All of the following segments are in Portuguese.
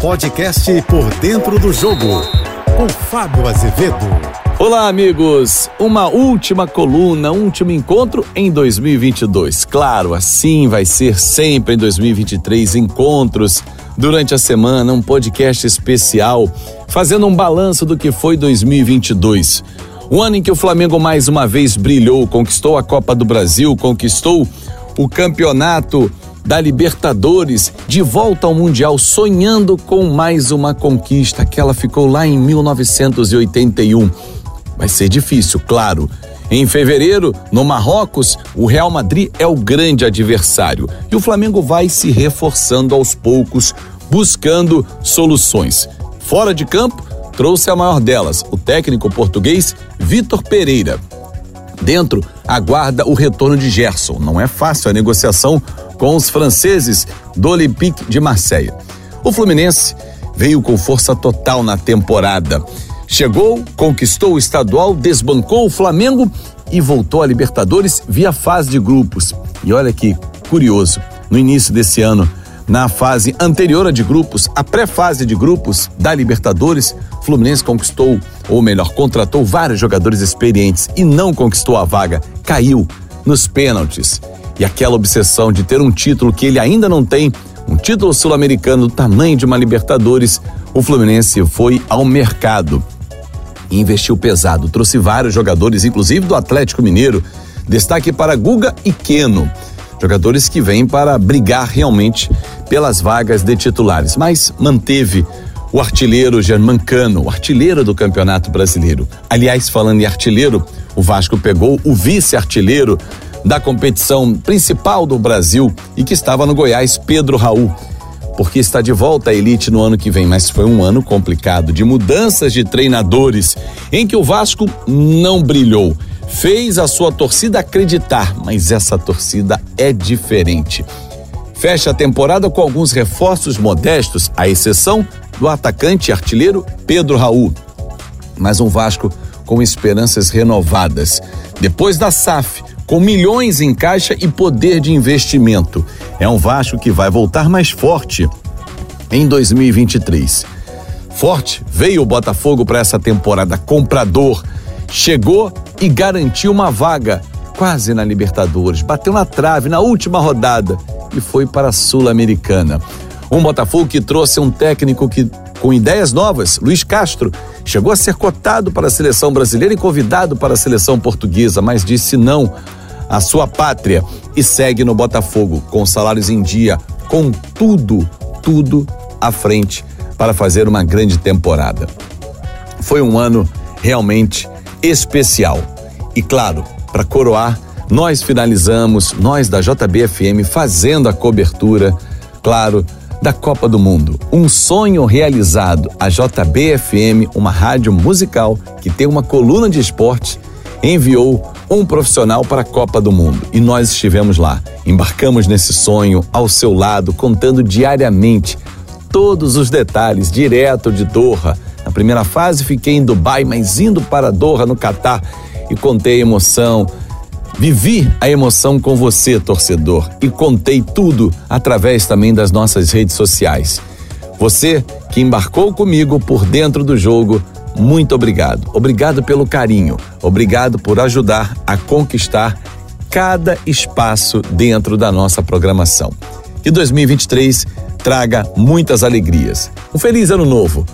podcast Por Dentro do Jogo, com Fábio Azevedo. Olá, amigos! Uma última coluna, um último encontro em 2022. Claro, assim vai ser sempre em 2023 encontros durante a semana, um podcast especial, fazendo um balanço do que foi 2022. O ano em que o Flamengo mais uma vez brilhou, conquistou a Copa do Brasil, conquistou o campeonato da Libertadores, de volta ao Mundial, sonhando com mais uma conquista, que ela ficou lá em 1981. Vai ser difícil, claro. Em fevereiro, no Marrocos, o Real Madrid é o grande adversário e o Flamengo vai se reforçando aos poucos, buscando soluções. Fora de campo, trouxe a maior delas, o técnico português Vitor Pereira. Dentro, aguarda o retorno de Gerson. Não é fácil a negociação com os franceses do Olympique de Marseille. O Fluminense veio com força total na temporada. Chegou, conquistou o estadual, desbancou o Flamengo e voltou à Libertadores via fase de grupos. E olha que curioso, no início desse ano, na fase anterior a de grupos, a pré-fase de grupos da Libertadores, Fluminense conquistou, ou melhor, contratou vários jogadores experientes e não conquistou a vaga, caiu nos pênaltis. E aquela obsessão de ter um título que ele ainda não tem, um título sul-americano do tamanho de uma Libertadores, o Fluminense foi ao mercado e investiu pesado. Trouxe vários jogadores, inclusive do Atlético Mineiro. Destaque para Guga e Queno. Jogadores que vêm para brigar realmente pelas vagas de titulares, mas manteve o artilheiro Germancano, o artilheiro do Campeonato Brasileiro. Aliás, falando em artilheiro, o Vasco pegou o vice-artilheiro da competição principal do Brasil e que estava no Goiás, Pedro Raul. Porque está de volta à elite no ano que vem, mas foi um ano complicado de mudanças de treinadores em que o Vasco não brilhou. Fez a sua torcida acreditar, mas essa torcida é diferente. Fecha a temporada com alguns reforços modestos, à exceção do atacante artilheiro Pedro Raul. Mas um Vasco com esperanças renovadas. Depois da SAF, com milhões em caixa e poder de investimento. É um Vasco que vai voltar mais forte em 2023. Forte veio o Botafogo para essa temporada comprador, chegou e garantiu uma vaga quase na Libertadores, bateu na trave na última rodada e foi para a Sul-Americana. Um Botafogo que trouxe um técnico que com ideias novas, Luiz Castro, chegou a ser cotado para a seleção brasileira e convidado para a seleção portuguesa, mas disse não à sua pátria e segue no Botafogo com salários em dia, com tudo, tudo à frente para fazer uma grande temporada. Foi um ano realmente especial. E claro, para coroar, nós finalizamos, nós da JBFM, fazendo a cobertura, claro, da Copa do Mundo. Um sonho realizado. A JBFM, uma rádio musical que tem uma coluna de esporte, enviou um profissional para a Copa do Mundo. E nós estivemos lá. Embarcamos nesse sonho ao seu lado, contando diariamente todos os detalhes, direto de Doha. Na primeira fase fiquei em Dubai, mas indo para Doha, no Catar, e contei a emoção. Vivi a emoção com você, torcedor, e contei tudo através também das nossas redes sociais. Você que embarcou comigo por dentro do jogo, muito obrigado. Obrigado pelo carinho. Obrigado por ajudar a conquistar cada espaço dentro da nossa programação. Que 2023 traga muitas alegrias. Um feliz ano novo.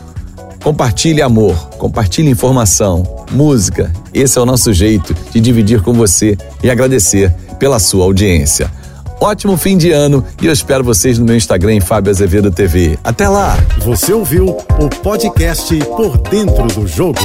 Compartilhe amor, compartilhe informação, música. Esse é o nosso jeito de dividir com você e agradecer pela sua audiência. Ótimo fim de ano e eu espero vocês no meu Instagram, Fábio Azevedo TV. Até lá! Você ouviu o podcast Por Dentro do Jogo.